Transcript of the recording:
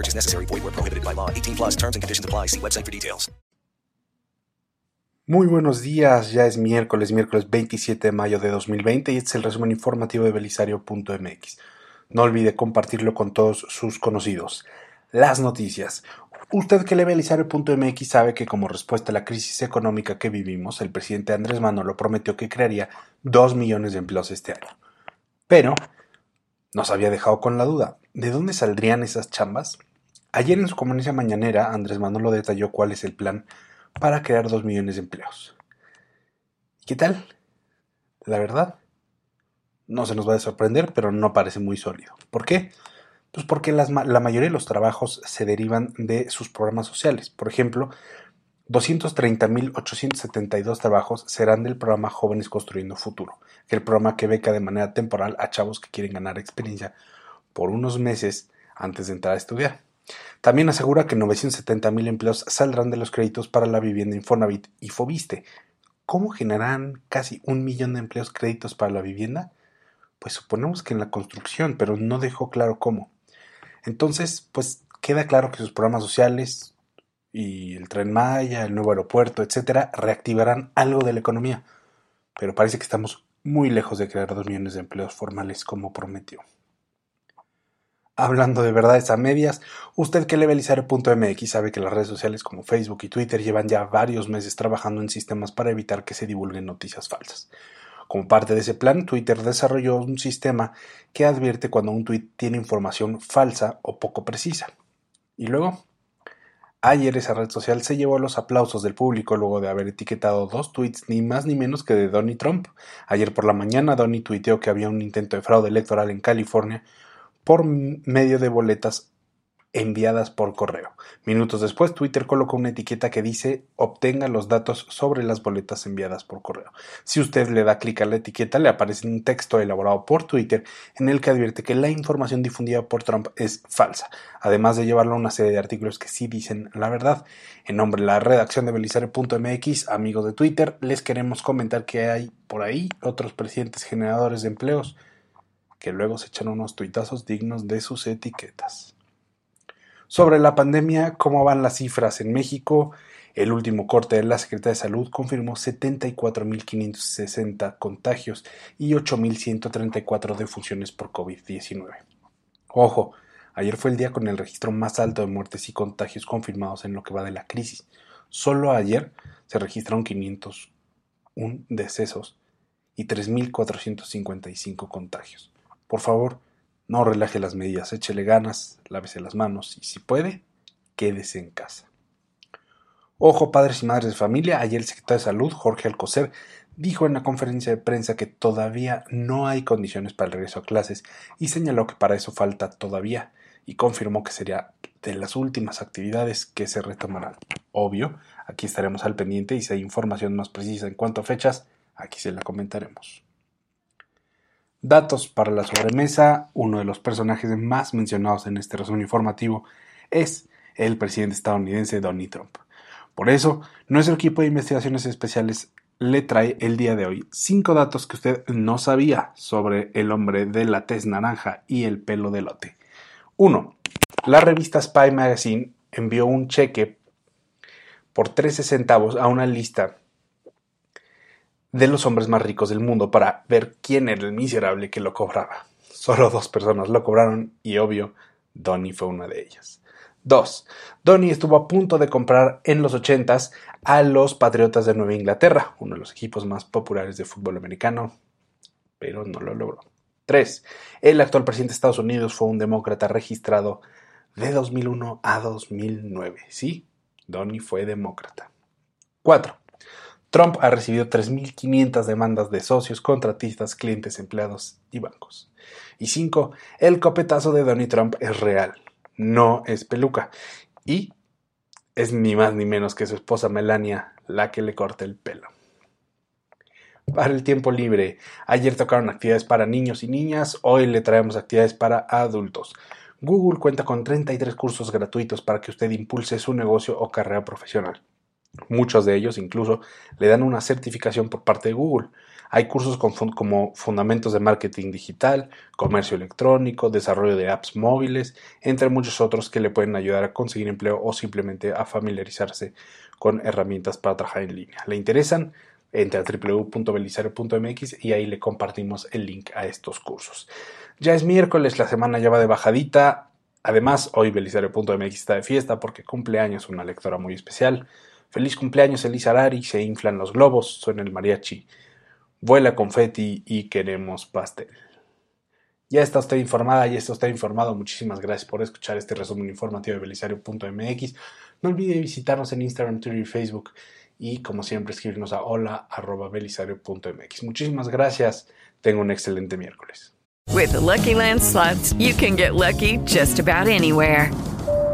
No purchase necessary. Void where prohibited by law. 18 plus terms and conditions apply. See website for details. Muy buenos días, ya es miércoles, miércoles 27 de mayo de 2020 y este es el resumen informativo de belisario.mx. No olvide compartirlo con todos sus conocidos. Las noticias. Usted que lee belisario.mx sabe que como respuesta a la crisis económica que vivimos, el presidente Andrés Manuel prometió que crearía 2 millones de empleos este año. Pero nos había dejado con la duda, ¿de dónde saldrían esas chambas? Ayer en su conferencia mañanera, Andrés Manuel lo detalló cuál es el plan para crear 2 millones de empleos. ¿Qué tal? La verdad, no se nos va a sorprender, pero no parece muy sólido. ¿Por qué? Pues porque la mayoría de los trabajos se derivan de sus programas sociales. Por ejemplo, 230.872 trabajos serán del programa Jóvenes Construyendo Futuro, que el programa que beca de manera temporal a chavos que quieren ganar experiencia por unos meses antes de entrar a estudiar. También asegura que 970.000 empleos saldrán de los créditos para la vivienda Infonavit y Fobiste. ¿Cómo generarán casi un millón de empleos créditos para la vivienda? Pues suponemos que en la construcción, pero no dejó claro cómo. Entonces, pues queda claro que sus programas sociales y el tren Maya, el nuevo aeropuerto, etcétera, reactivarán algo de la economía. Pero parece que estamos muy lejos de crear dos millones de empleos formales como prometió. Hablando de verdades a medias, usted que lee belisario.mx sabe que las redes sociales como Facebook y Twitter llevan ya varios meses trabajando en sistemas para evitar que se divulguen noticias falsas. Como parte de ese plan, Twitter desarrolló un sistema que advierte cuando un tweet tiene información falsa o poco precisa. Y luego, ayer esa red social se llevó los aplausos del público luego de haber etiquetado dos tweets ni más ni menos que de Donnie Trump. Ayer por la mañana Donnie tuiteó que había un intento de fraude electoral en California por medio de boletas enviadas por correo. Minutos después, Twitter colocó una etiqueta que dice obtenga los datos sobre las boletas enviadas por correo. Si usted le da clic a la etiqueta, le aparece un texto elaborado por Twitter en el que advierte que la información difundida por Trump es falsa, además de llevarlo a una serie de artículos que sí dicen la verdad. En nombre de la redacción de belisario.mx, amigos de Twitter, les queremos comentar que hay por ahí otros presidentes generadores de empleos que luego se echan unos tuitazos dignos de sus etiquetas. Sobre la pandemia, ¿cómo van las cifras en México? El último corte de la Secretaría de Salud confirmó 74.560 contagios y 8.134 defunciones por COVID-19. Ojo, ayer fue el día con el registro más alto de muertes y contagios confirmados en lo que va de la crisis. Solo ayer se registraron 501 decesos y 3.455 contagios. Por favor, no relaje las medidas, échele ganas, lávese las manos y si puede, quédese en casa. Ojo, padres y madres de familia, ayer el secretario de Salud, Jorge Alcocer, dijo en la conferencia de prensa que todavía no hay condiciones para el regreso a clases y señaló que para eso falta todavía y confirmó que sería de las últimas actividades que se retomarán. Obvio, aquí estaremos al pendiente y si hay información más precisa en cuanto a fechas, aquí se la comentaremos. Datos para la sobremesa. Uno de los personajes más mencionados en este resumen informativo es el presidente estadounidense Donald Trump. Por eso, nuestro equipo de investigaciones especiales le trae el día de hoy cinco datos que usted no sabía sobre el hombre de la tez naranja y el pelo de lote. 1. La revista Spy Magazine envió un cheque por 13 centavos a una lista de los hombres más ricos del mundo para ver quién era el miserable que lo cobraba. Solo dos personas lo cobraron y obvio, Donnie fue una de ellas. 2. Donnie estuvo a punto de comprar en los 80s a los Patriotas de Nueva Inglaterra, uno de los equipos más populares de fútbol americano, pero no lo logró. 3. El actual presidente de Estados Unidos fue un demócrata registrado de 2001 a 2009. Sí, Donnie fue demócrata. 4. Trump ha recibido 3.500 demandas de socios, contratistas, clientes, empleados y bancos. Y 5. El copetazo de Donnie Trump es real, no es peluca. Y es ni más ni menos que su esposa Melania la que le corta el pelo. Para el tiempo libre, ayer tocaron actividades para niños y niñas, hoy le traemos actividades para adultos. Google cuenta con 33 cursos gratuitos para que usted impulse su negocio o carrera profesional. Muchos de ellos incluso le dan una certificación por parte de Google. Hay cursos como fundamentos de marketing digital, comercio electrónico, desarrollo de apps móviles, entre muchos otros que le pueden ayudar a conseguir empleo o simplemente a familiarizarse con herramientas para trabajar en línea. ¿Le interesan? Entre a www.belisario.mx y ahí le compartimos el link a estos cursos. Ya es miércoles, la semana ya va de bajadita. Además, hoy belisario.mx está de fiesta porque cumpleaños una lectora muy especial. Feliz cumpleaños, Elisa Arari, se inflan los globos, suena el mariachi, vuela confeti y queremos pastel. Ya está usted informada, ya está usted informado. Muchísimas gracias por escuchar este resumen informativo de belisario.mx. No olvide visitarnos en Instagram, Twitter y Facebook. Y como siempre, escribirnos a hola.belisario.mx. Muchísimas gracias. Tenga un excelente miércoles. With the Lucky Land you can get lucky just about anywhere.